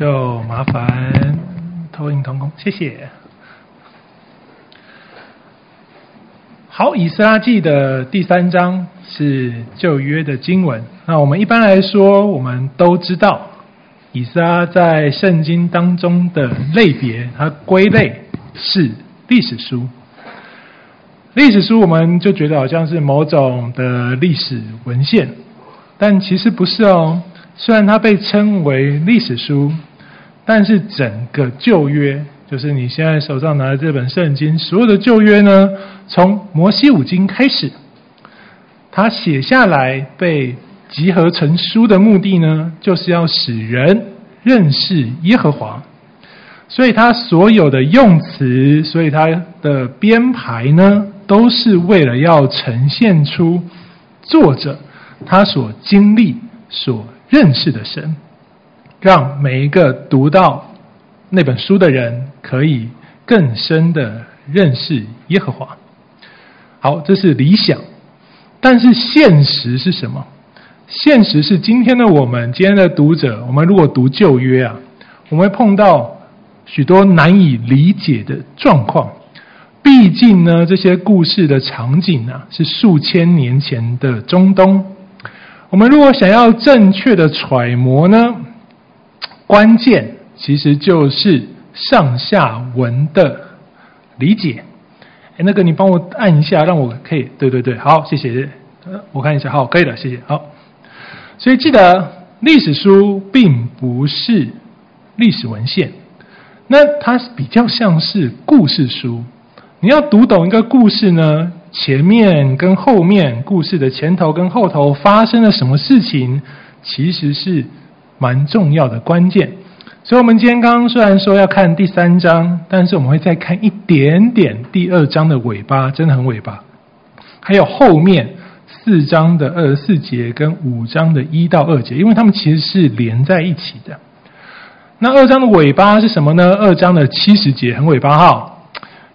就麻烦投影同工，谢谢。好，以斯拉记的第三章是旧约的经文。那我们一般来说，我们都知道，以斯拉在圣经当中的类别，它归类是历史书。历史书我们就觉得好像是某种的历史文献，但其实不是哦。虽然它被称为历史书，但是整个旧约，就是你现在手上拿的这本圣经，所有的旧约呢，从摩西五经开始，他写下来被集合成书的目的呢，就是要使人认识耶和华。所以他所有的用词，所以他的编排呢，都是为了要呈现出作者他所经历所。认识的神，让每一个读到那本书的人可以更深的认识耶和华。好，这是理想，但是现实是什么？现实是今天的我们，今天的读者，我们如果读旧约啊，我们会碰到许多难以理解的状况。毕竟呢，这些故事的场景啊，是数千年前的中东。我们如果想要正确的揣摩呢，关键其实就是上下文的理解。哎，那个你帮我按一下，让我可以，对对对，好，谢谢。我看一下，好，可以了，谢谢。好，所以记得历史书并不是历史文献，那它比较像是故事书。你要读懂一个故事呢，前面跟后面，故事的前头跟后头发生了什么事情，其实是蛮重要的关键。所以，我们今天刚刚虽然说要看第三章，但是我们会再看一点点第二章的尾巴，真的很尾巴。还有后面四章的二十四节跟五章的一到二节，因为它们其实是连在一起的。那二章的尾巴是什么呢？二章的七十节很尾巴哈。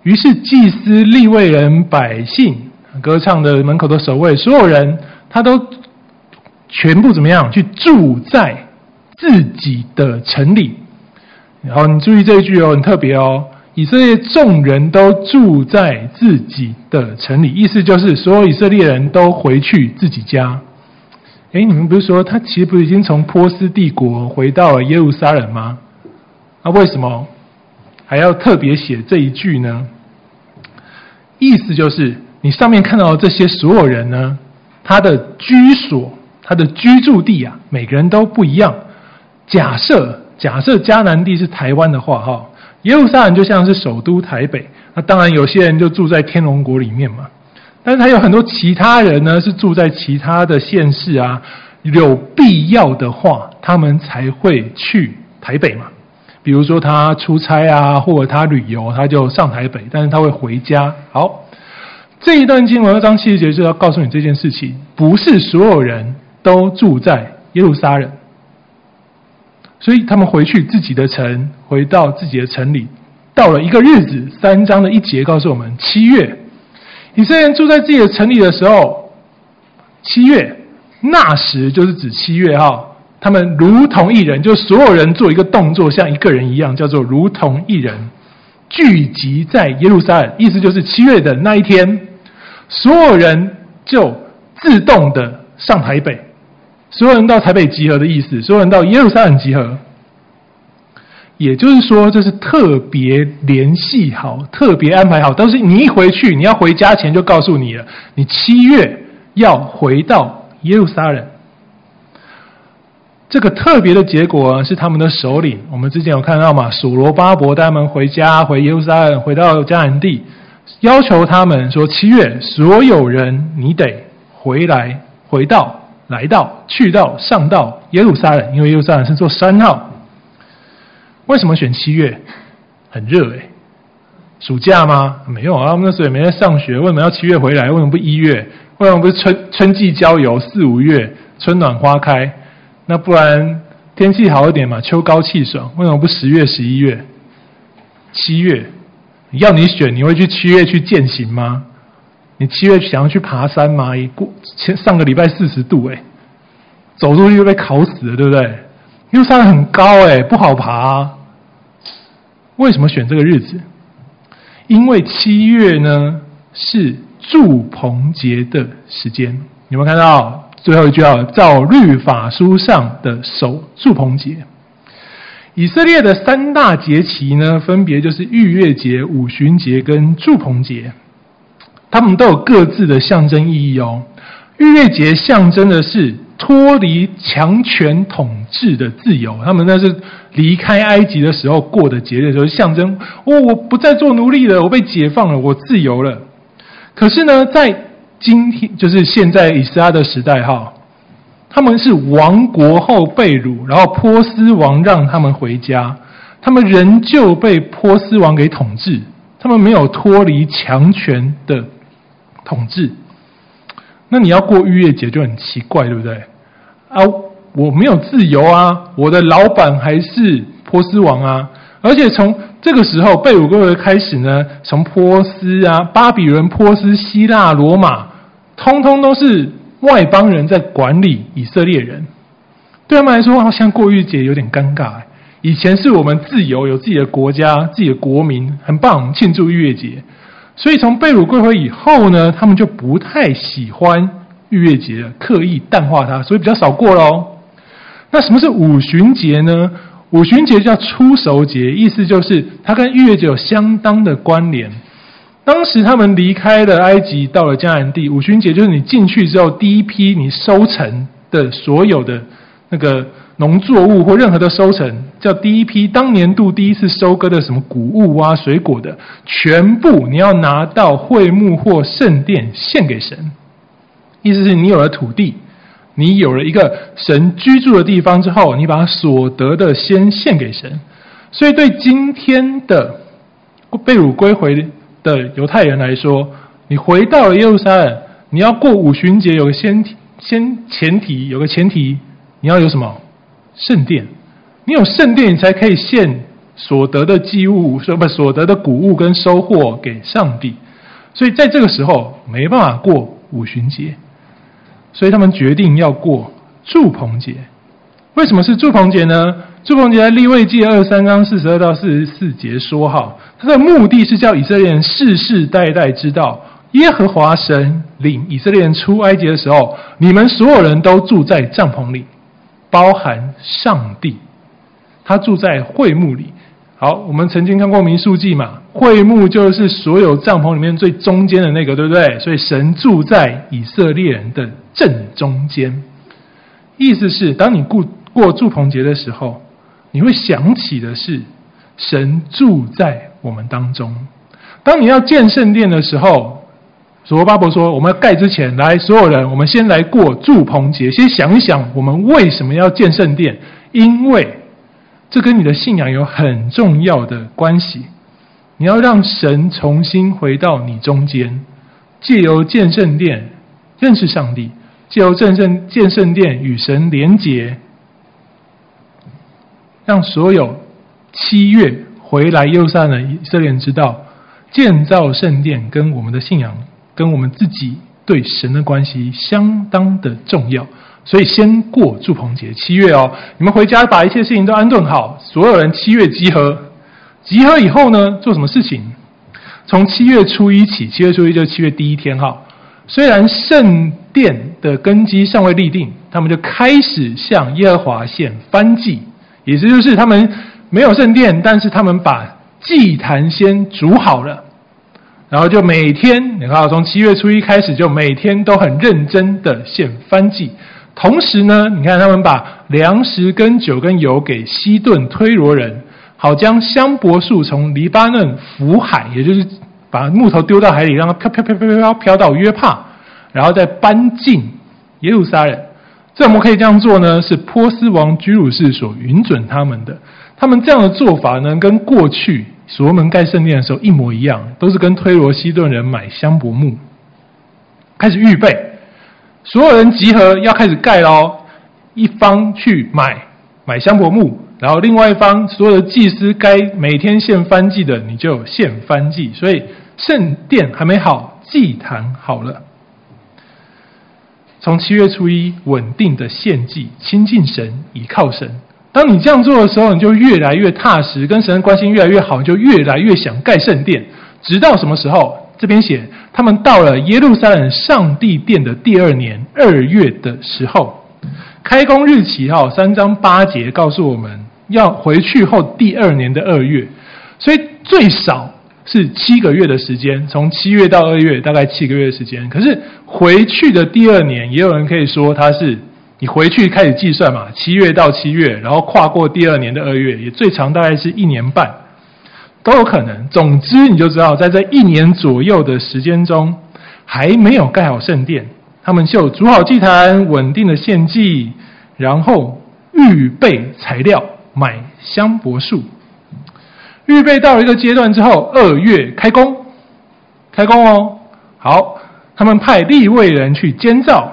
于是，祭司、利未人、百姓、歌唱的门口的守卫，所有人，他都全部怎么样？去住在自己的城里。然后你注意这一句哦，很特别哦。以色列众人都住在自己的城里，意思就是所有以色列人都回去自己家。哎，你们不是说他其实不是已经从波斯帝国回到了耶路撒冷吗？那为什么还要特别写这一句呢？意思就是，你上面看到的这些所有人呢，他的居所、他的居住地啊，每个人都不一样。假设假设迦南地是台湾的话，哈，耶路撒冷就像是首都台北。那当然，有些人就住在天龙国里面嘛。但是还有很多其他人呢，是住在其他的县市啊。有必要的话，他们才会去台北嘛。比如说他出差啊，或者他旅游，他就上台北，但是他会回家。好，这一段经文二章七十节就要告诉你这件事情：不是所有人都住在耶路撒冷，所以他们回去自己的城，回到自己的城里。到了一个日子，三章的一节告诉我们：七月，以色列人住在自己的城里的时候，七月，那时就是指七月哈。他们如同一人，就所有人做一个动作，像一个人一样，叫做如同一人，聚集在耶路撒冷。意思就是七月的那一天，所有人就自动的上台北，所有人到台北集合的意思，所有人到耶路撒冷集合。也就是说，这是特别联系好、特别安排好，但是你一回去，你要回家前就告诉你了，你七月要回到耶路撒冷。这个特别的结果是他们的首领，我们之前有看到嘛？所罗巴伯带他们回家，回耶路撒冷，回到迦南地，要求他们说：七月所有人，你得回来，回到，来到，去到，上到耶路撒冷，因为耶路撒冷是座山号。为什么选七月？很热诶，暑假吗？没有啊，我们那时候也没在上学。为什么要七月回来？为什么不一月？为什么不是春春季郊游？四五月春暖花开？那不然天气好一点嘛，秋高气爽，为什么不十月、十一月、七月？要你选，你会去七月去健行吗？你七月想要去爬山吗？过前上个礼拜四十度，诶，走路就被烤死了，对不对？耶路撒冷很高哎，不好爬啊。为什么选这个日子？因为七月呢是祝棚节的时间。有没有看到最后一句啊？照律法书上的守祝棚节。以色列的三大节期呢，分别就是逾越节、五旬节跟祝棚节，他们都有各自的象征意义哦。逾越节象征的是脱离强权统治的自由，他们那是离开埃及的时候过的节日，就是象征哦，我不再做奴隶了，我被解放了，我自由了。可是呢，在今天，就是现在以斯拉的时代哈。他们是亡国后被掳，然后波斯王让他们回家，他们仍旧被波斯王给统治，他们没有脱离强权的统治。那你要过逾越节就很奇怪，对不对？啊，我没有自由啊，我的老板还是波斯王啊，而且从这个时候被掳归回开始呢，从波斯啊、巴比伦、波斯、希腊、罗马，通通都是。外邦人在管理以色列人，对他们来说，好像过逾越节有点尴尬。以前是我们自由，有自己的国家、自己的国民，很棒，庆祝逾越节。所以从被掳归回以后呢，他们就不太喜欢逾越节，刻意淡化它，所以比较少过喽。那什么是五旬节呢？五旬节叫初熟节，意思就是它跟逾越节有相当的关联。当时他们离开了埃及，到了迦南地。五旬节就是你进去之后第一批你收成的所有的那个农作物或任何的收成，叫第一批。当年度第一次收割的什么谷物啊、水果的，全部你要拿到会幕或圣殿献给神。意思是你有了土地，你有了一个神居住的地方之后，你把所得的先献给神。所以对今天的被掳归回的犹太人来说，你回到了耶路撒冷，你要过五旬节，有个先先前提，有个前提，你要有什么圣殿？你有圣殿，你才可以献所得的祭物，说不所得的谷物跟收获给上帝。所以在这个时候没办法过五旬节，所以他们决定要过住棚节。为什么是住棚节呢？住棚节在利未记二十三章四十二到四十四节说：“哈，它的目的是叫以色列人世世代代知道，耶和华神领以色列人出埃及的时候，你们所有人都住在帐篷里，包含上帝，他住在会幕里。好，我们曾经看过民数记嘛，会幕就是所有帐篷里面最中间的那个，对不对？所以神住在以色列人的正中间，意思是当你过过住棚节的时候。”你会想起的是，神住在我们当中。当你要建圣殿的时候，所罗巴伯说：“我们要盖之前，来所有人，我们先来过祝棚节，先想一想，我们为什么要建圣殿？因为这跟你的信仰有很重要的关系。你要让神重新回到你中间，借由建圣殿认识上帝，借由建圣建圣殿与神连结。”让所有七月回来耶路撒冷的以色列人知道，建造圣殿跟我们的信仰，跟我们自己对神的关系相当的重要。所以先过祝棚节，七月哦，你们回家把一切事情都安顿好，所有人七月集合。集合以后呢，做什么事情？从七月初一起，七月初一就是七月第一天哈。虽然圣殿的根基尚未立定，他们就开始向耶和华献燔祭。意思就是他们没有圣殿，但是他们把祭坛先煮好了，然后就每天，你看，从七月初一开始，就每天都很认真的献燔祭。同时呢，你看他们把粮食跟酒跟油给西顿推罗人，好将香柏树从黎巴嫩浮海，也就是把木头丢到海里，让它飘飘飘飘飘飘到约帕，然后再搬进耶路撒冷。这怎么可以这样做呢？是波斯王居鲁士所允准他们的。他们这样的做法呢，跟过去所罗门盖圣殿的时候一模一样，都是跟推罗西顿人买香柏木，开始预备，所有人集合要开始盖喽。一方去买买香柏木，然后另外一方所有的祭司该每天献燔祭的，你就献燔祭。所以圣殿还没好，祭坛好了。从七月初一稳定的献祭，亲近神，倚靠神，当你这样做的时候，你就越来越踏实，跟神的关系越来越好，你就越来越想盖圣殿。直到什么时候？这边写，他们到了耶路撒冷上帝殿的第二年二月的时候，开工日期哈，三章八节告诉我们要回去后第二年的二月，所以最少是七个月的时间，从七月到二月大概七个月的时间。可是回去的第二年，也有人可以说他是。你回去开始计算嘛，七月到七月，然后跨过第二年的二月，也最长大概是一年半，都有可能。总之，你就知道，在这一年左右的时间中，还没有盖好圣殿，他们就筑好祭坛，稳定的献祭，然后预备材料，买香柏树，预备到了一个阶段之后，二月开工，开工哦。好，他们派立位人去监造。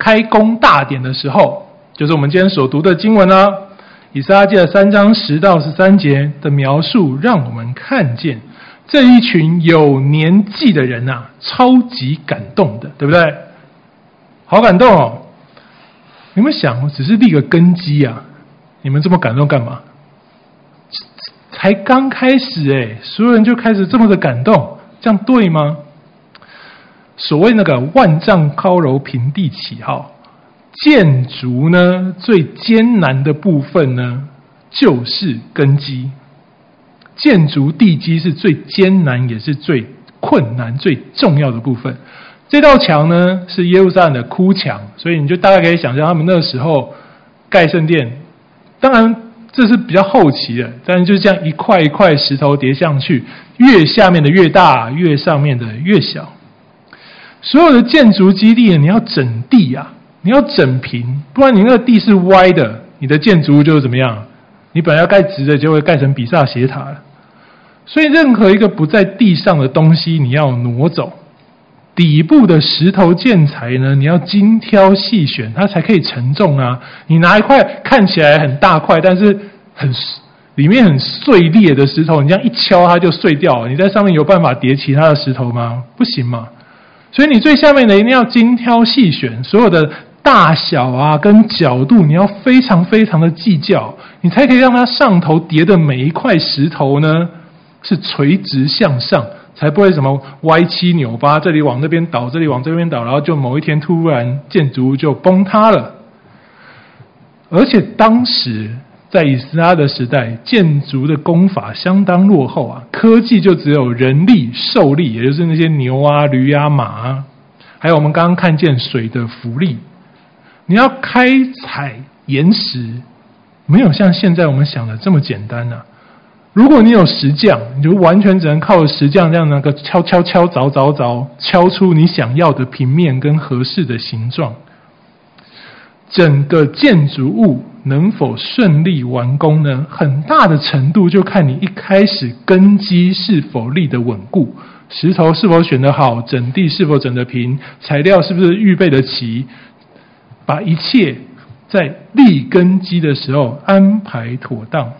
开工大典的时候，就是我们今天所读的经文呢，《以斯拉记》的三章十到十三节的描述，让我们看见这一群有年纪的人呐，超级感动的，对不对？好感动哦！你们想，只是立个根基啊，你们这么感动干嘛？才刚开始哎，所有人就开始这么的感动，这样对吗？所谓那个万丈高楼平地起，哈，建筑呢，最艰难的部分呢，就是根基。建筑地基是最艰难，也是最困难、最重要的部分。这道墙呢，是耶路撒冷的哭墙，所以你就大概可以想象他们那个时候盖圣殿。当然，这是比较后期的，但是就是这样一块一块石头叠上去，越下面的越大，越上面的越小。所有的建筑基地，你要整地啊，你要整平，不然你那个地是歪的，你的建筑物就是怎么样？你本来要盖直的，就会盖成比萨斜塔了。所以，任何一个不在地上的东西，你要挪走。底部的石头建材呢，你要精挑细选，它才可以承重啊。你拿一块看起来很大块，但是很里面很碎裂的石头，你这样一敲，它就碎掉了。你在上面有办法叠其他的石头吗？不行嘛。所以你最下面的一定要精挑细选，所有的大小啊跟角度，你要非常非常的计较，你才可以让它上头叠的每一块石头呢是垂直向上，才不会什么歪七扭八，这里往那边倒，这里往这边倒，然后就某一天突然建筑物就崩塌了。而且当时。在以斯拉的时代，建筑的工法相当落后啊，科技就只有人力、兽力，也就是那些牛啊、驴啊、马啊，还有我们刚刚看见水的浮力。你要开采岩石，没有像现在我们想的这么简单呐、啊。如果你有石匠，你就完全只能靠石匠这样那个敲敲敲、凿凿凿，敲出你想要的平面跟合适的形状。整个建筑物能否顺利完工呢？很大的程度就看你一开始根基是否立得稳固，石头是否选得好，整地是否整得平，材料是不是预备得齐，把一切在立根基的时候安排妥当。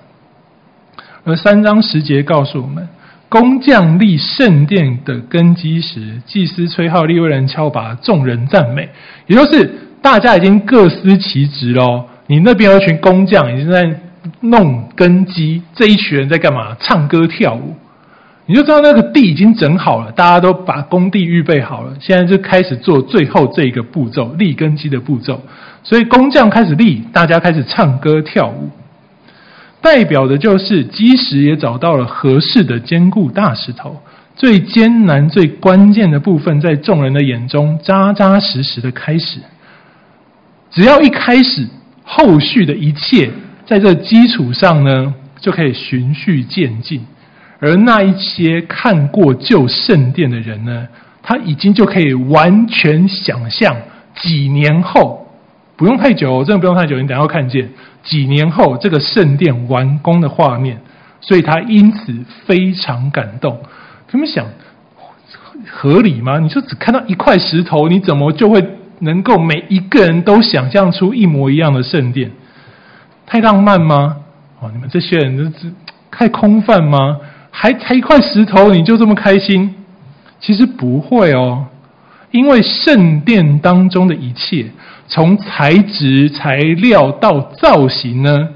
而三章十节告诉我们，工匠立圣殿的根基时，祭司吹号，利未人敲鈸，众人赞美，也就是。大家已经各司其职喽。你那边有一群工匠已经在弄根基，这一群人在干嘛？唱歌跳舞。你就知道那个地已经整好了，大家都把工地预备好了，现在就开始做最后这一个步骤，立根基的步骤。所以工匠开始立，大家开始唱歌跳舞，代表的就是基石也找到了合适的坚固大石头。最艰难、最关键的部分，在众人的眼中扎扎实实的开始。只要一开始，后续的一切在这基础上呢，就可以循序渐进。而那一些看过旧圣殿的人呢，他已经就可以完全想象几年后，不用太久，真的不用太久，你等下会看见几年后这个圣殿完工的画面。所以他因此非常感动。他们想，合理吗？你说只看到一块石头，你怎么就会？能够每一个人都想象出一模一样的圣殿，太浪漫吗？哦，你们这些人这太空泛吗？还才一块石头你就这么开心？其实不会哦，因为圣殿当中的一切，从材质、材料到造型呢，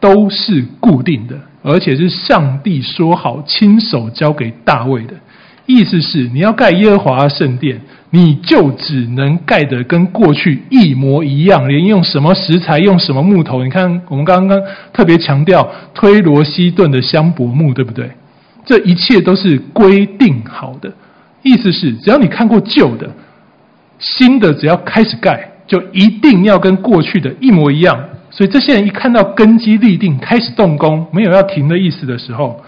都是固定的，而且是上帝说好亲手交给大卫的。意思是，你要盖耶和华圣殿，你就只能盖得跟过去一模一样，连用什么石材、用什么木头。你看，我们刚刚特别强调推罗西顿的香柏木，对不对？这一切都是规定好的。意思是，只要你看过旧的，新的只要开始盖，就一定要跟过去的一模一样。所以，这些人一看到根基立定，开始动工，没有要停的意思的时候，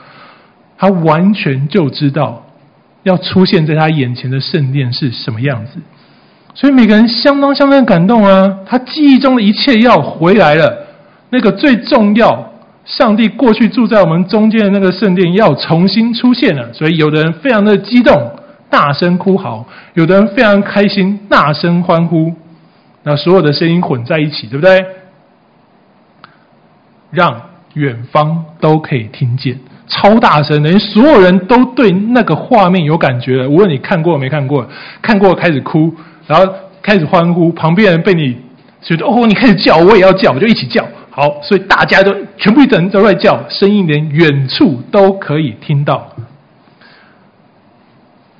他完全就知道。要出现在他眼前的圣殿是什么样子？所以每个人相当相当感动啊！他记忆中的一切要回来了，那个最重要，上帝过去住在我们中间的那个圣殿要重新出现了。所以有的人非常的激动，大声哭嚎；有的人非常开心，大声欢呼。那所有的声音混在一起，对不对？让远方都可以听见。超大声的，所有人都对那个画面有感觉了。无论你看过没看过，看过开始哭，然后开始欢呼，旁边人被你觉得哦，你开始叫，我也要叫，我就一起叫。好，所以大家都全部一整都在叫，声音连远处都可以听到。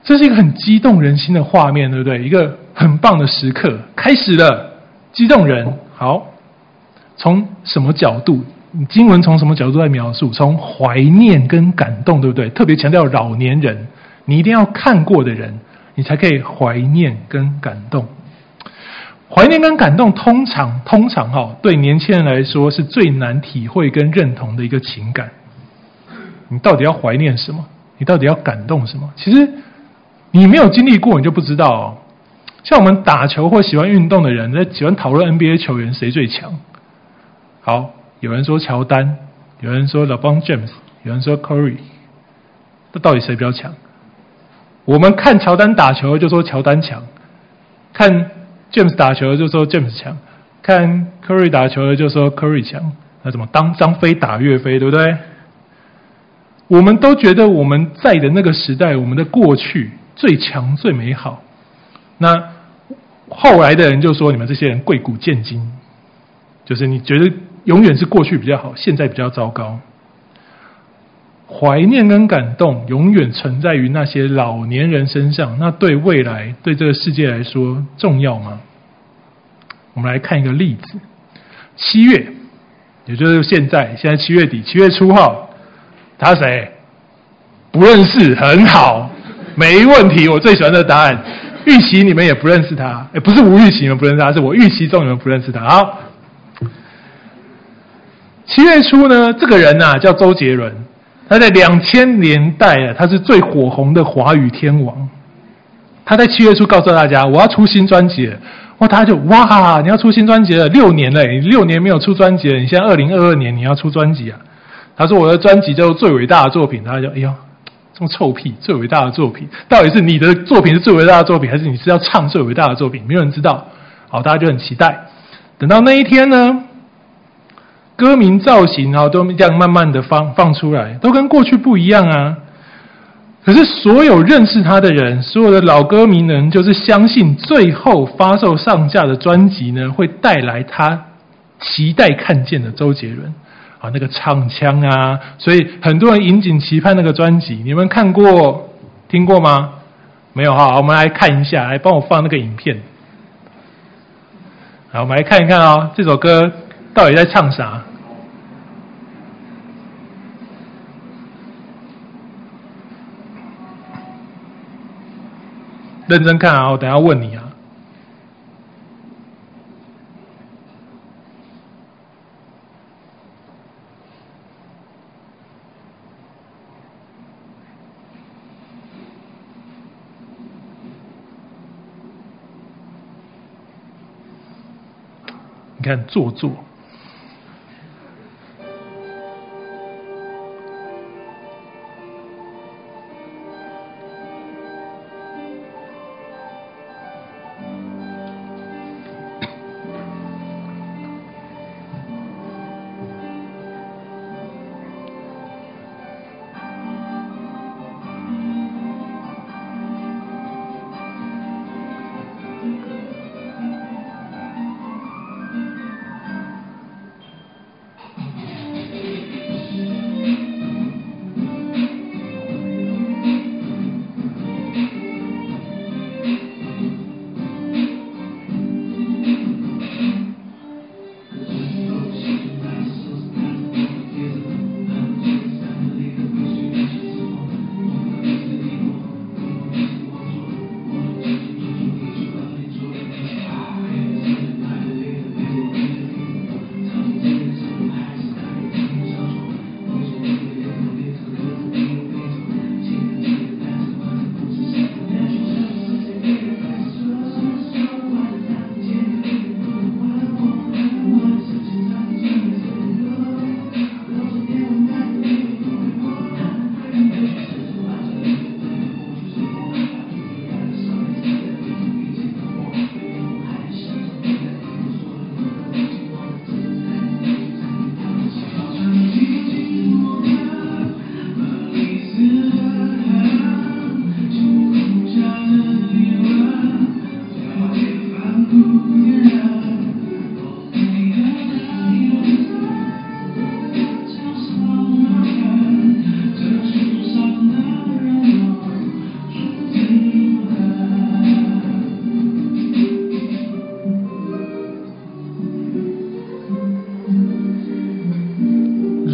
这是一个很激动人心的画面，对不对？一个很棒的时刻开始了，激动人。好，从什么角度？经文从什么角度来描述？从怀念跟感动，对不对？特别强调老年人，你一定要看过的人，你才可以怀念跟感动。怀念跟感动，通常通常哈，对年轻人来说是最难体会跟认同的一个情感。你到底要怀念什么？你到底要感动什么？其实你没有经历过，你就不知道哦。像我们打球或喜欢运动的人，在喜欢讨论 NBA 球员谁最强。好。有人说乔丹，有人说 LeBron James，有人说 Curry，那到底谁比较强？我们看乔丹打球就说乔丹强，看 James 打球就说 James 强，看 Curry 打球就说 Curry 强。那怎么当张飞打岳飞，对不对？我们都觉得我们在的那个时代，我们的过去最强最美好。那后来的人就说你们这些人贵古贱今，就是你觉得。永远是过去比较好，现在比较糟糕。怀念跟感动永远存在于那些老年人身上，那对未来、对这个世界来说重要吗？我们来看一个例子：七月，也就是现在，现在七月底，七月初号，他谁？不认识，很好，没问题。我最喜欢的答案。预期你们也不认识他，诶，不是吴玉琪你们不认识他，是我预期中你们不认识他。好。七月初呢，这个人呐叫周杰伦，他在两千年代啊，他是最火红的华语天王。他在七月初告诉大家，我要出新专辑了。哇，大家就哇，你要出新专辑了，六年了，你六年没有出专辑了，你现在二零二二年你要出专辑啊？他说我的专辑叫做最伟大的作品，大家就哎呦，这么臭屁，最伟大的作品，到底是你的作品是最伟大的作品，还是你是要唱最伟大的作品？没有人知道。好，大家就很期待，等到那一天呢？歌名造型啊，都这样慢慢的放放出来，都跟过去不一样啊。可是所有认识他的人，所有的老歌迷呢，就是相信最后发售上架的专辑呢，会带来他期待看见的周杰伦啊，那个唱腔啊，所以很多人引颈期盼那个专辑。你们看过、听过吗？没有哈，我们来看一下，来帮我放那个影片。好，我们来看一看啊，这首歌。到底在唱啥？认真看啊！我等下问你啊。你看，做作。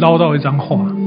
捞到一张画。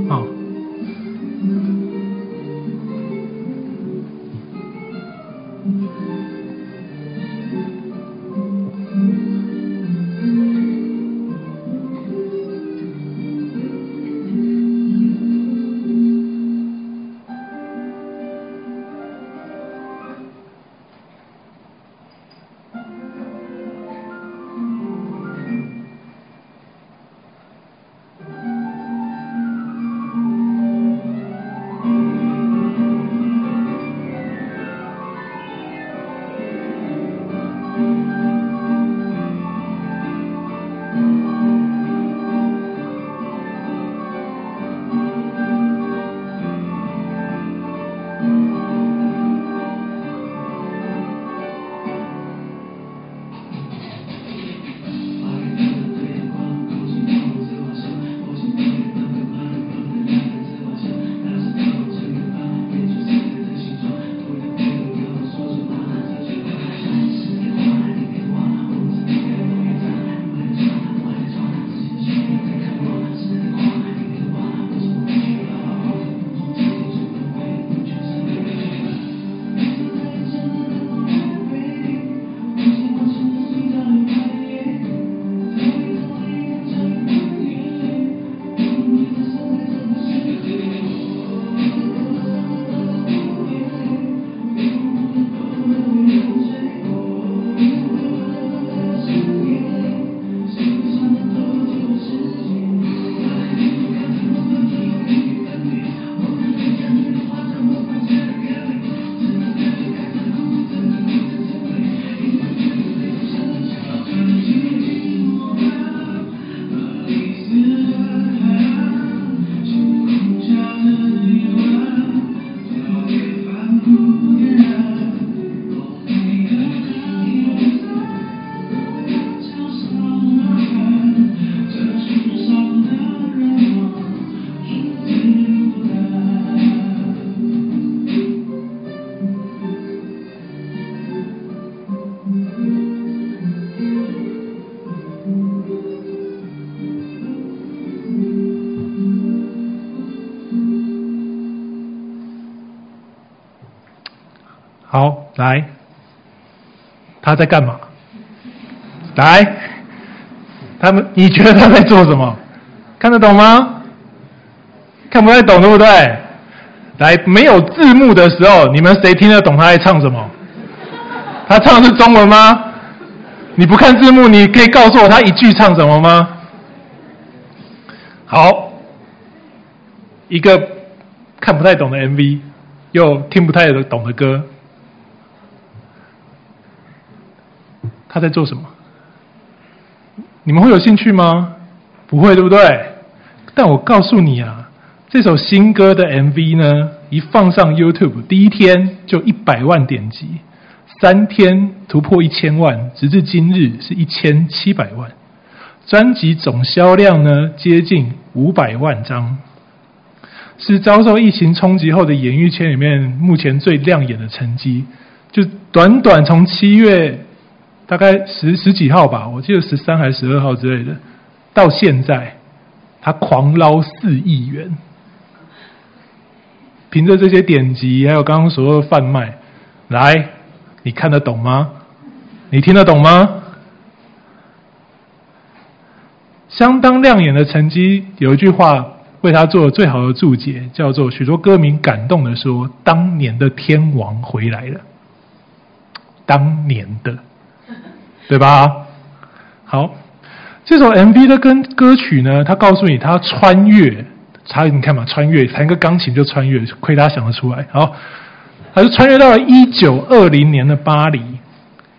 来，他在干嘛？来，他们，你觉得他在做什么？看得懂吗？看不太懂，对不对？来，没有字幕的时候，你们谁听得懂他在唱什么？他唱的是中文吗？你不看字幕，你可以告诉我他一句唱什么吗？好，一个看不太懂的 MV，又听不太懂的歌。他在做什么？你们会有兴趣吗？不会，对不对？但我告诉你啊，这首新歌的 MV 呢，一放上 YouTube，第一天就一百万点击，三天突破一千万，直至今日是一千七百万。专辑总销量呢，接近五百万张，是遭受疫情冲击后的演艺圈里面目前最亮眼的成绩。就短短从七月。大概十十几号吧，我记得十三还是十二号之类的。到现在，他狂捞四亿元，凭着这些典籍，还有刚刚所说的贩卖，来，你看得懂吗？你听得懂吗？相当亮眼的成绩，有一句话为他做了最好的注解，叫做“许多歌迷感动的说，当年的天王回来了。”当年的。对吧？好，这首 MV 的跟歌曲呢，他告诉你他穿越，他你看嘛，穿越弹个钢琴就穿越，亏他想得出来。好，他是穿越到了一九二零年的巴黎，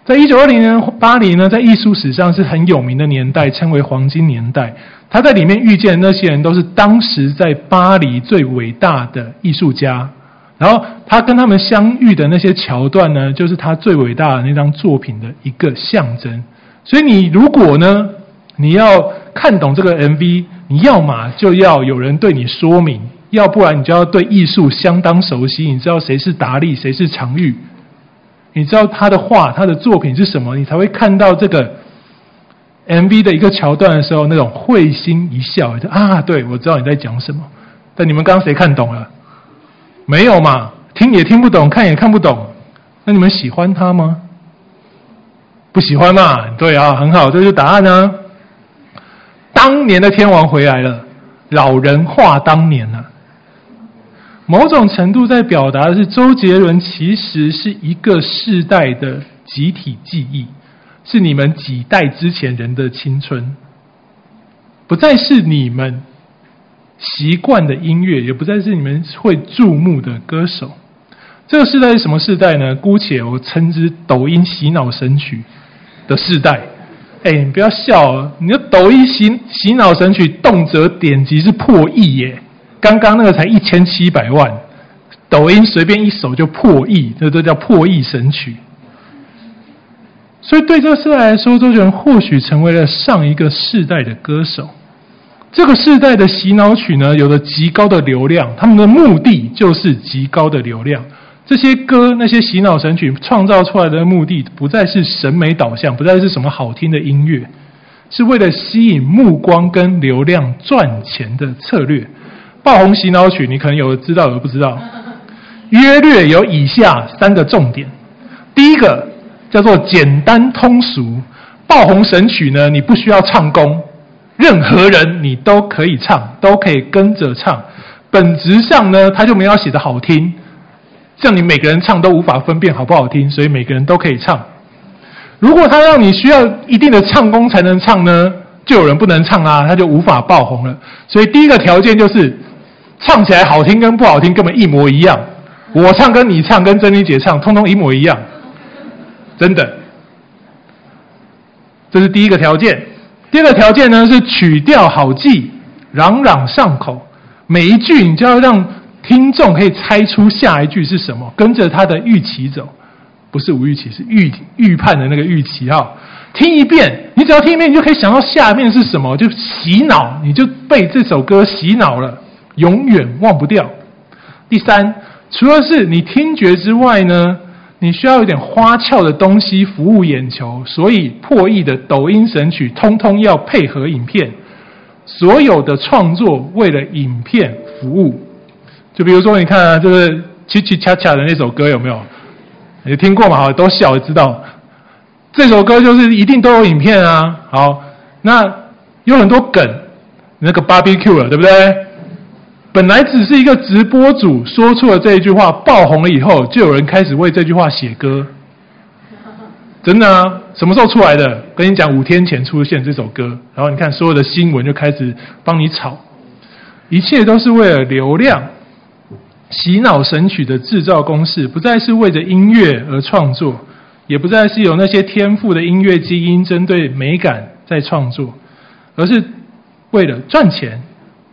在一九二零年巴黎呢，在艺术史上是很有名的年代，称为黄金年代。他在里面遇见的那些人，都是当时在巴黎最伟大的艺术家。然后他跟他们相遇的那些桥段呢，就是他最伟大的那张作品的一个象征。所以你如果呢，你要看懂这个 MV，你要么就要有人对你说明，要不然你就要对艺术相当熟悉，你知道谁是达利，谁是常玉，你知道他的画、他的作品是什么，你才会看到这个 MV 的一个桥段的时候，那种会心一笑，就啊，对，我知道你在讲什么。但你们刚刚谁看懂了？没有嘛？听也听不懂，看也看不懂。那你们喜欢他吗？不喜欢嘛？对啊，很好，这就是答案呢。当年的天王回来了，老人话当年呢、啊。某种程度在表达的是，周杰伦其实是一个世代的集体记忆。是你们几代之前人的青春，不再是你们习惯的音乐，也不再是你们会注目的歌手。这个时代是什么时代呢？姑且我称之抖音洗脑神曲的时代。哎，你不要笑，你的抖音洗洗脑神曲动辄点击是破亿耶！刚刚那个才一千七百万，抖音随便一首就破亿，这都叫破亿神曲。所以，对这个时代来说，周杰伦或许成为了上一个世代的歌手。这个世代的洗脑曲呢，有着极高的流量，他们的目的就是极高的流量。这些歌，那些洗脑神曲创造出来的目的，不再是审美导向，不再是什么好听的音乐，是为了吸引目光跟流量赚钱的策略。爆红洗脑曲，你可能有的知道，有的不知道。约略有以下三个重点：第一个。叫做简单通俗，爆红神曲呢，你不需要唱功，任何人你都可以唱，都可以跟着唱。本质上呢，他就没有写的好听，像你每个人唱都无法分辨好不好听，所以每个人都可以唱。如果他让你需要一定的唱功才能唱呢，就有人不能唱啊，他就无法爆红了。所以第一个条件就是唱起来好听跟不好听根本一模一样，我唱跟你唱跟珍妮姐唱通通一模一样。真的，这是第一个条件。第二个条件呢是曲调好记，朗朗上口。每一句你就要让听众可以猜出下一句是什么，跟着他的预期走，不是吴玉琪，是预预判的那个预期哈。听一遍，你只要听一遍，你就可以想到下面是什么，就洗脑，你就被这首歌洗脑了，永远忘不掉。第三，除了是你听觉之外呢，你需要有点花俏的东西服务眼球，所以破译的抖音神曲通通要配合影片。所有的创作为了影片服务，就比如说你看啊，就是奇奇恰恰的那首歌有没有？你听过吗？好，都笑，知道这首歌就是一定都有影片啊。好，那有很多梗，那个 barbecue 了，对不对？本来只是一个直播主说出了这一句话，爆红了以后，就有人开始为这句话写歌。真的啊？什么时候出来的？跟你讲，五天前出现这首歌，然后你看所有的新闻就开始帮你炒，一切都是为了流量。洗脑神曲的制造公式，不再是为着音乐而创作，也不再是有那些天赋的音乐基因针对美感在创作，而是为了赚钱。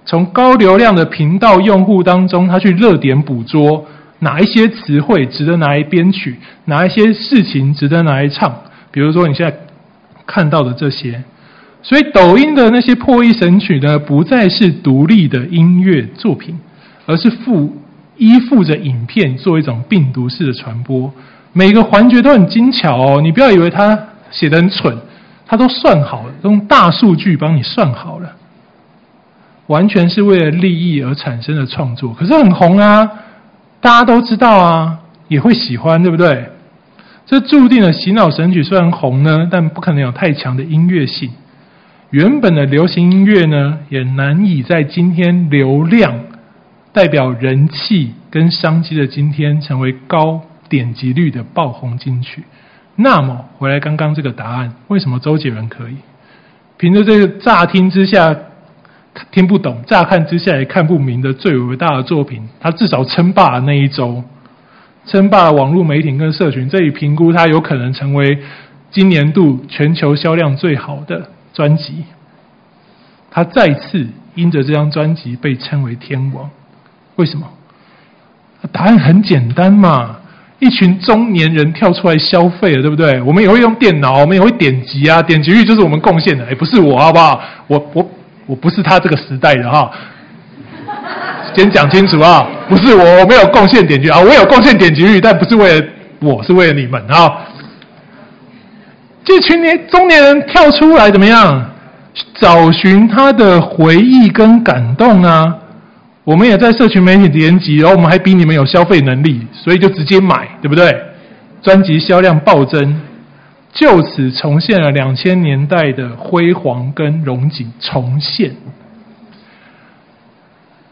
从高流量的频道用户当中，他去热点捕捉哪一些词汇值得拿来编曲，哪一些事情值得拿来唱。比如说你现在看到的这些，所以抖音的那些破译神曲呢，不再是独立的音乐作品，而是附依附着影片做一种病毒式的传播。每个环节都很精巧哦，你不要以为他写得很蠢，他都算好了，用大数据帮你算好了。完全是为了利益而产生的创作，可是很红啊，大家都知道啊，也会喜欢，对不对？这注定了洗脑神曲虽然红呢，但不可能有太强的音乐性。原本的流行音乐呢，也难以在今天流量代表人气跟商机的今天，成为高点击率的爆红金曲。那么，回来刚刚这个答案，为什么周杰伦可以？凭着这个乍听之下。听不懂，乍看之下也看不明的最伟大的作品，他至少称霸了那一周，称霸了网络媒体跟社群，这一评估他有可能成为今年度全球销量最好的专辑。他再次因着这张专辑被称为天王，为什么？答案很简单嘛，一群中年人跳出来消费了，对不对？我们也会用电脑，我们也会点击啊，点击率就是我们贡献的，哎，不是我，好不好？我我。我不是他这个时代的哈，先讲清楚啊，不是我，我没有贡献点击率啊，我有贡献点击率，但不是为了我，是为了你们啊。这群年中年人跳出来怎么样？找寻他的回忆跟感动啊！我们也在社群媒体连击，然后我们还比你们有消费能力，所以就直接买，对不对？专辑销量暴增，就此重现了两千年代的辉煌跟荣景重现。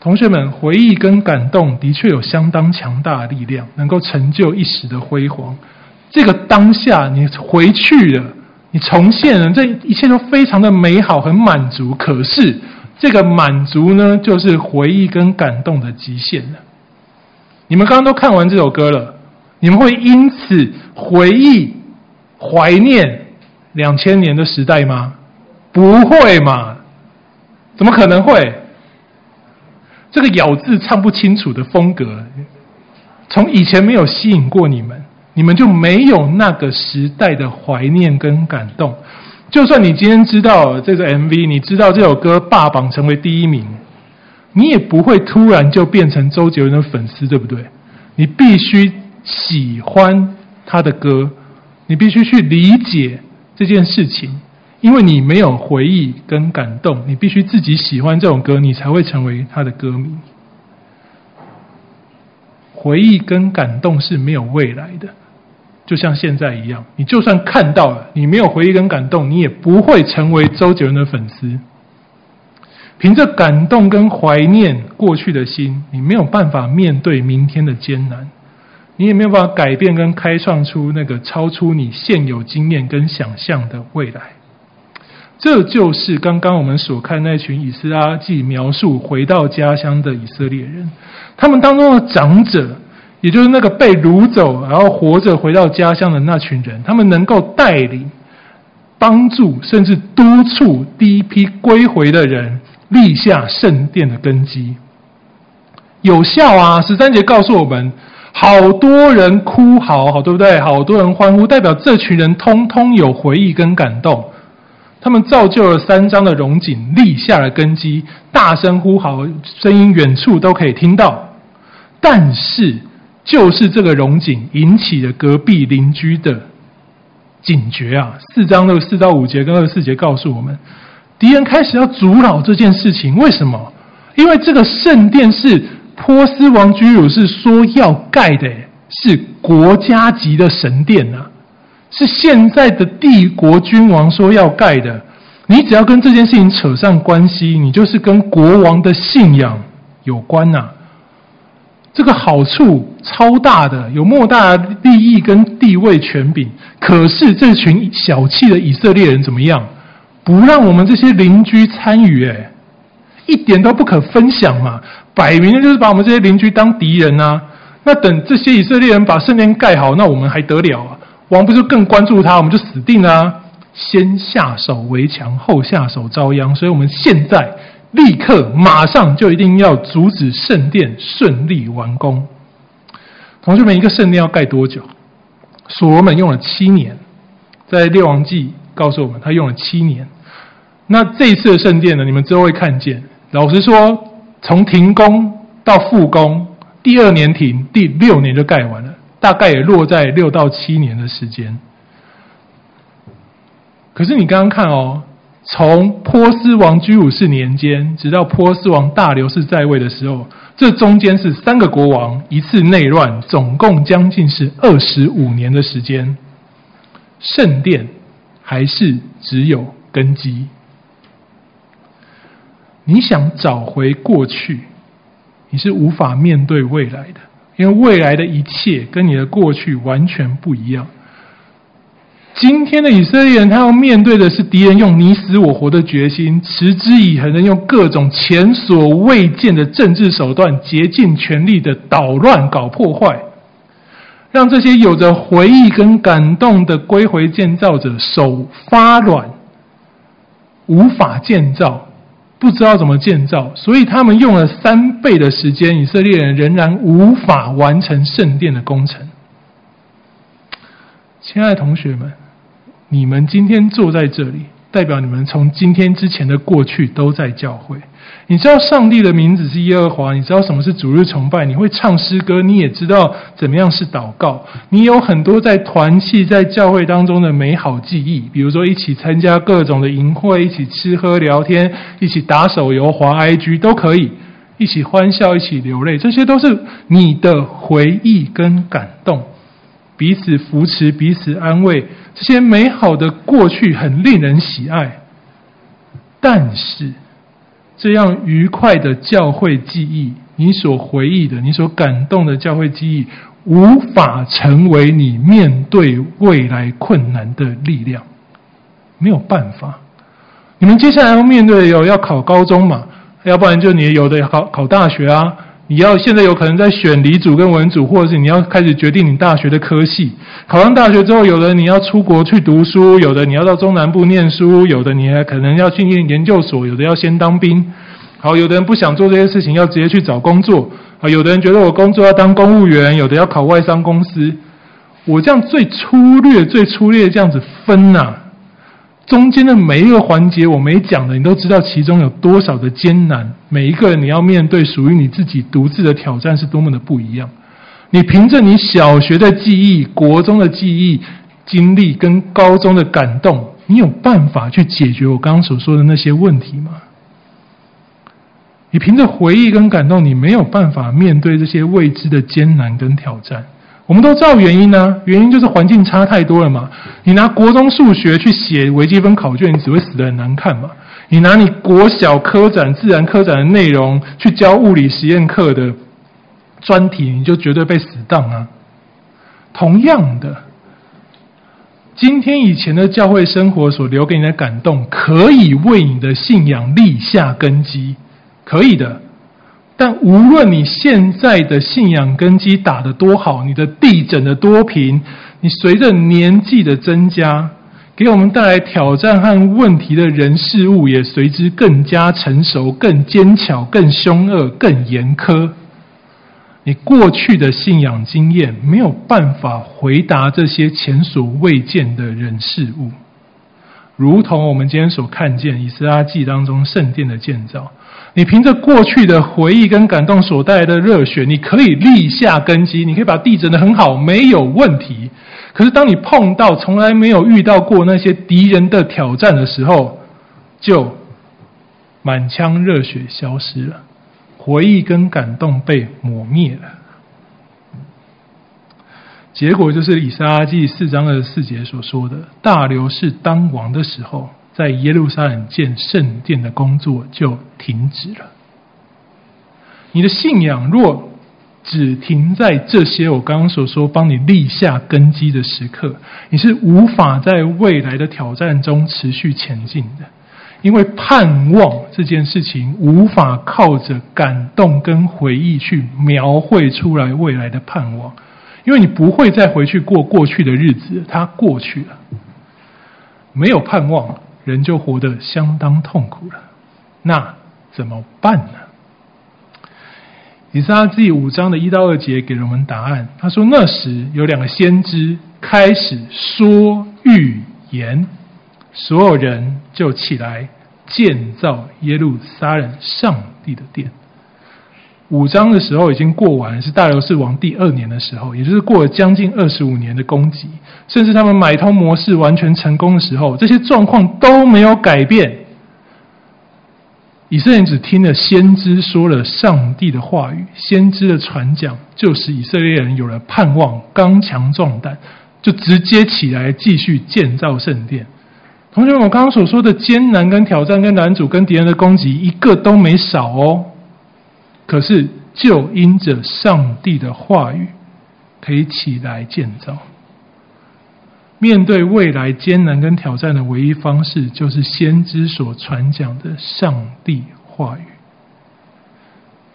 同学们，回忆跟感动的确有相当强大的力量，能够成就一时的辉煌。这个当下，你回去了，你重现了，这一切都非常的美好，很满足。可是，这个满足呢，就是回忆跟感动的极限了。你们刚刚都看完这首歌了，你们会因此回忆、怀念两千年的时代吗？不会嘛？怎么可能会？这个咬字唱不清楚的风格，从以前没有吸引过你们，你们就没有那个时代的怀念跟感动。就算你今天知道这个 MV，你知道这首歌霸榜成为第一名，你也不会突然就变成周杰伦的粉丝，对不对？你必须喜欢他的歌，你必须去理解这件事情。因为你没有回忆跟感动，你必须自己喜欢这种歌，你才会成为他的歌迷。回忆跟感动是没有未来的，就像现在一样，你就算看到了，你没有回忆跟感动，你也不会成为周杰伦的粉丝。凭着感动跟怀念过去的心，你没有办法面对明天的艰难，你也没有办法改变跟开创出那个超出你现有经验跟想象的未来。这就是刚刚我们所看那群以斯拉记描述回到家乡的以色列人，他们当中的长者，也就是那个被掳走然后活着回到家乡的那群人，他们能够带领、帮助甚至督促第一批归回的人立下圣殿的根基，有效啊！十三节告诉我们，好多人哭嚎，好对不对？好多人欢呼，代表这群人通通有回忆跟感动。他们造就了三章的荣景，立下了根基，大声呼嚎，声音远处都可以听到。但是，就是这个荣景引起了隔壁邻居的警觉啊！四章的四到五节跟二十四节告诉我们，敌人开始要阻挠这件事情。为什么？因为这个圣殿是波斯王居鲁士说要盖的，是国家级的神殿啊。是现在的帝国君王说要盖的，你只要跟这件事情扯上关系，你就是跟国王的信仰有关呐、啊。这个好处超大的，有莫大的利益跟地位权柄。可是这群小气的以色列人怎么样？不让我们这些邻居参与，哎，一点都不可分享嘛！摆明了就是把我们这些邻居当敌人、啊。那等这些以色列人把圣殿盖好，那我们还得了啊？王不就更关注他，我们就死定了。先下手为强，后下手遭殃。所以，我们现在立刻马上就一定要阻止圣殿顺利完工。同学们，一个圣殿要盖多久？所罗门用了七年，在列王记告诉我们，他用了七年。那这一次的圣殿呢？你们之后会看见。老实说，从停工到复工，第二年停，第六年就盖完了。大概也落在六到七年的时间。可是你刚刚看哦，从波斯王居鲁士年间，直到波斯王大流士在位的时候，这中间是三个国王，一次内乱，总共将近是二十五年的时间。圣殿还是只有根基。你想找回过去，你是无法面对未来的。因为未来的一切跟你的过去完全不一样。今天的以色列人，他要面对的是敌人用你死我活的决心，持之以恒的用各种前所未见的政治手段，竭尽全力的捣乱、搞破坏，让这些有着回忆跟感动的归回建造者手发软，无法建造。不知道怎么建造，所以他们用了三倍的时间，以色列人仍然无法完成圣殿的工程。亲爱的同学们，你们今天坐在这里，代表你们从今天之前的过去都在教会，你知道上帝的名字是耶和华，你知道什么是主日崇拜，你会唱诗歌，你也知道怎么样是祷告。你有很多在团契、在教会当中的美好记忆，比如说一起参加各种的营会，一起吃喝聊天，一起打手游、滑 IG 都可以，一起欢笑，一起流泪，这些都是你的回忆跟感动，彼此扶持，彼此安慰，这些美好的过去很令人喜爱。但是，这样愉快的教会记忆，你所回忆的、你所感动的教会记忆，无法成为你面对未来困难的力量，没有办法。你们接下来要面对的有要考高中嘛？要不然就你有的考考大学啊。你要现在有可能在选理组跟文组，或者是你要开始决定你大学的科系。考上大学之后，有的你要出国去读书，有的你要到中南部念书，有的你还可能要去念研究所，有的要先当兵。好，有的人不想做这些事情，要直接去找工作。啊，有的人觉得我工作要当公务员，有的要考外商公司。我这样最粗略、最粗略这样子分呐、中间的每一个环节，我没讲的，你都知道其中有多少的艰难。每一个人你要面对属于你自己独自的挑战，是多么的不一样。你凭着你小学的记忆、国中的记忆、经历跟高中的感动，你有办法去解决我刚刚所说的那些问题吗？你凭着回忆跟感动，你没有办法面对这些未知的艰难跟挑战。我们都知道原因呢、啊，原因就是环境差太多了嘛。你拿国中数学去写微积分考卷，你只会死得很难看嘛。你拿你国小科展、自然科展的内容去教物理实验课的专题，你就绝对被死当啊。同样的，今天以前的教会生活所留给你的感动，可以为你的信仰立下根基，可以的。但无论你现在的信仰根基打得多好，你的地整得多平，你随着年纪的增加，给我们带来挑战和问题的人事物也随之更加成熟、更坚强、更凶恶、更严苛。你过去的信仰经验没有办法回答这些前所未见的人事物，如同我们今天所看见以斯拉记当中圣殿的建造。你凭着过去的回忆跟感动所带来的热血，你可以立下根基，你可以把地整得很好，没有问题。可是当你碰到从来没有遇到过那些敌人的挑战的时候，就满腔热血消失了，回忆跟感动被抹灭了。结果就是以撒记四章二十四节所说的：大流士当王的时候。在耶路撒冷建圣殿的工作就停止了。你的信仰若只停在这些我刚刚所说帮你立下根基的时刻，你是无法在未来的挑战中持续前进的。因为盼望这件事情无法靠着感动跟回忆去描绘出来未来的盼望，因为你不会再回去过过去的日子，它过去了，没有盼望。人就活得相当痛苦了，那怎么办呢？以撒记五章的一到二节给了我们答案。他说：“那时有两个先知开始说预言，所有人就起来建造耶路撒冷上帝的殿。”五章的时候已经过完，是大流士王第二年的时候，也就是过了将近二十五年的攻击，甚至他们买通模式完全成功的时候，这些状况都没有改变。以色列人只听了先知说了上帝的话语，先知的传讲，就使以色列人有了盼望，刚强壮胆，就直接起来继续建造圣殿。同学们，我刚刚所说的艰难跟挑战跟男主跟敌人的攻击，一个都没少哦。可是，就因着上帝的话语，可以起来建造。面对未来艰难跟挑战的唯一方式，就是先知所传讲的上帝话语。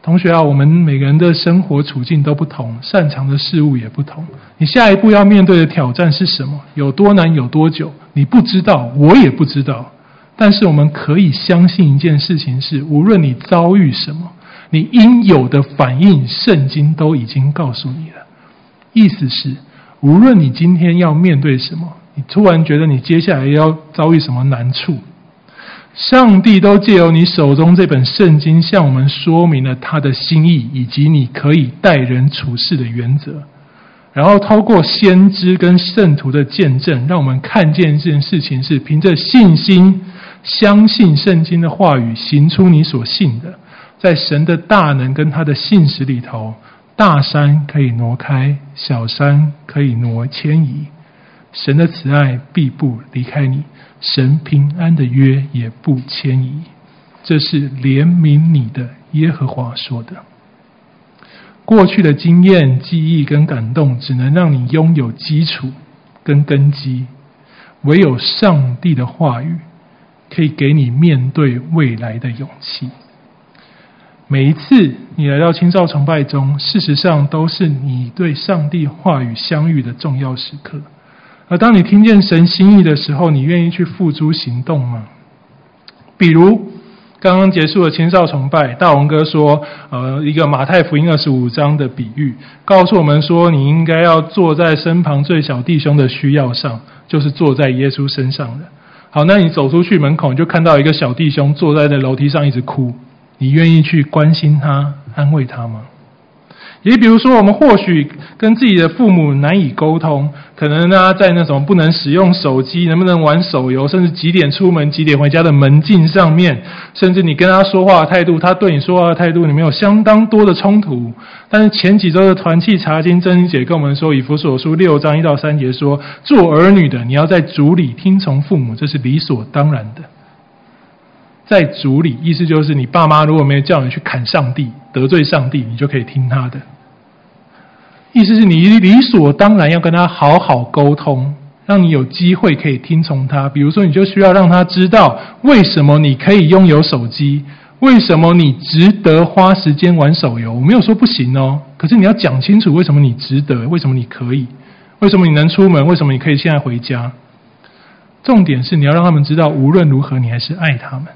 同学啊，我们每个人的生活处境都不同，擅长的事物也不同。你下一步要面对的挑战是什么？有多难？有多久？你不知道，我也不知道。但是我们可以相信一件事情是：无论你遭遇什么。你应有的反应，圣经都已经告诉你了。意思是，无论你今天要面对什么，你突然觉得你接下来要遭遇什么难处，上帝都借由你手中这本圣经，向我们说明了他的心意，以及你可以待人处事的原则。然后透过先知跟圣徒的见证，让我们看见这件事情是凭着信心，相信圣经的话语，行出你所信的。在神的大能跟他的信实里头，大山可以挪开，小山可以挪迁移。神的慈爱必不离开你，神平安的约也不迁移。这是怜悯你的耶和华说的。过去的经验、记忆跟感动，只能让你拥有基础跟根基，唯有上帝的话语，可以给你面对未来的勇气。每一次你来到青少崇拜中，事实上都是你对上帝话语相遇的重要时刻。而当你听见神心意的时候，你愿意去付诸行动吗？比如刚刚结束了青少崇拜，大王哥说，呃，一个马太福音二十五章的比喻，告诉我们说，你应该要坐在身旁最小弟兄的需要上，就是坐在耶稣身上的。好，那你走出去门口，你就看到一个小弟兄坐在那楼梯上一直哭，你愿意去关心他、安慰他吗？也比如说，我们或许跟自己的父母难以沟通，可能呢，在那种不能使用手机、能不能玩手游，甚至几点出门、几点回家的门禁上面，甚至你跟他说话的态度，他对你说话的态度，你们有相当多的冲突。但是前几周的团契查经，珍妮姐跟我们说，以弗所书六章一到三节说，做儿女的，你要在主里听从父母，这是理所当然的。在主里，意思就是你爸妈如果没有叫你去砍上帝、得罪上帝，你就可以听他的。意思是你理所当然要跟他好好沟通，让你有机会可以听从他。比如说，你就需要让他知道为什么你可以拥有手机，为什么你值得花时间玩手游。我没有说不行哦，可是你要讲清楚为什么你值得，为什么你可以，为什么你能出门，为什么你可以现在回家。重点是你要让他们知道，无论如何你还是爱他们。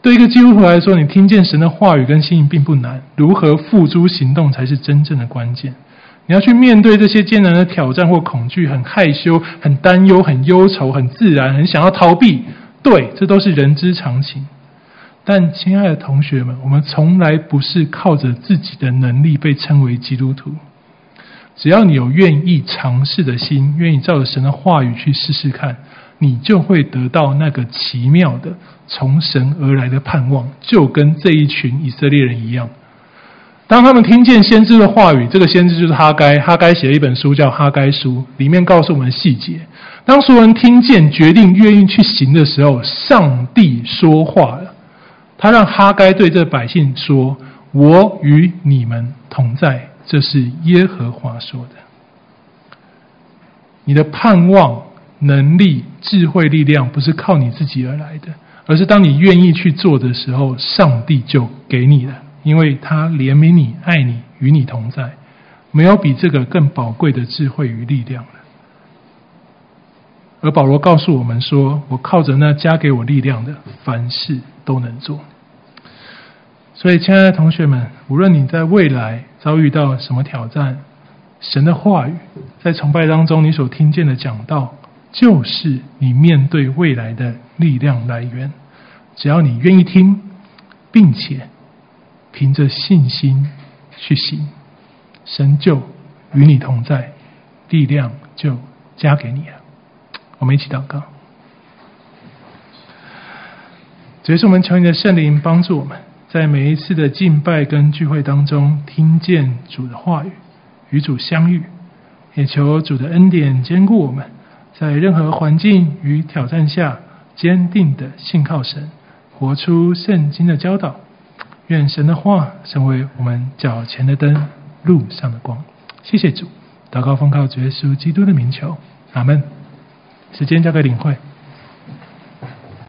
对一个基督徒来说，你听见神的话语跟心意并不难，如何付诸行动才是真正的关键。你要去面对这些艰难的挑战或恐惧，很害羞、很担忧、很忧愁、很自然、很想要逃避。对，这都是人之常情。但，亲爱的同学们，我们从来不是靠着自己的能力被称为基督徒。只要你有愿意尝试的心，愿意照着神的话语去试试看，你就会得到那个奇妙的从神而来的盼望，就跟这一群以色列人一样。当他们听见先知的话语，这个先知就是哈该，哈该写了一本书叫《哈该书》，里面告诉我们细节。当所有人听见、决定、愿意去行的时候，上帝说话了。他让哈该对这百姓说：“我与你们同在。”这是耶和华说的。你的盼望、能力、智慧、力量，不是靠你自己而来的，而是当你愿意去做的时候，上帝就给你了。因为他怜悯你、爱你、与你同在，没有比这个更宝贵的智慧与力量了。而保罗告诉我们说：“我靠着那加给我力量的，凡事都能做。”所以，亲爱的同学们，无论你在未来遭遇到什么挑战，神的话语在崇拜当中你所听见的讲道，就是你面对未来的力量来源。只要你愿意听，并且。凭着信心去行，神就与你同在，力量就加给你了。我们一起祷告。这也是我们求你的圣灵帮助我们，在每一次的敬拜跟聚会当中，听见主的话语，与主相遇。也求主的恩典坚固我们，在任何环境与挑战下，坚定的信靠神，活出圣经的教导。愿神的话成为我们脚前的灯，路上的光。谢谢主，祷告奉靠主耶稣基督的名求，阿门。时间交给领会。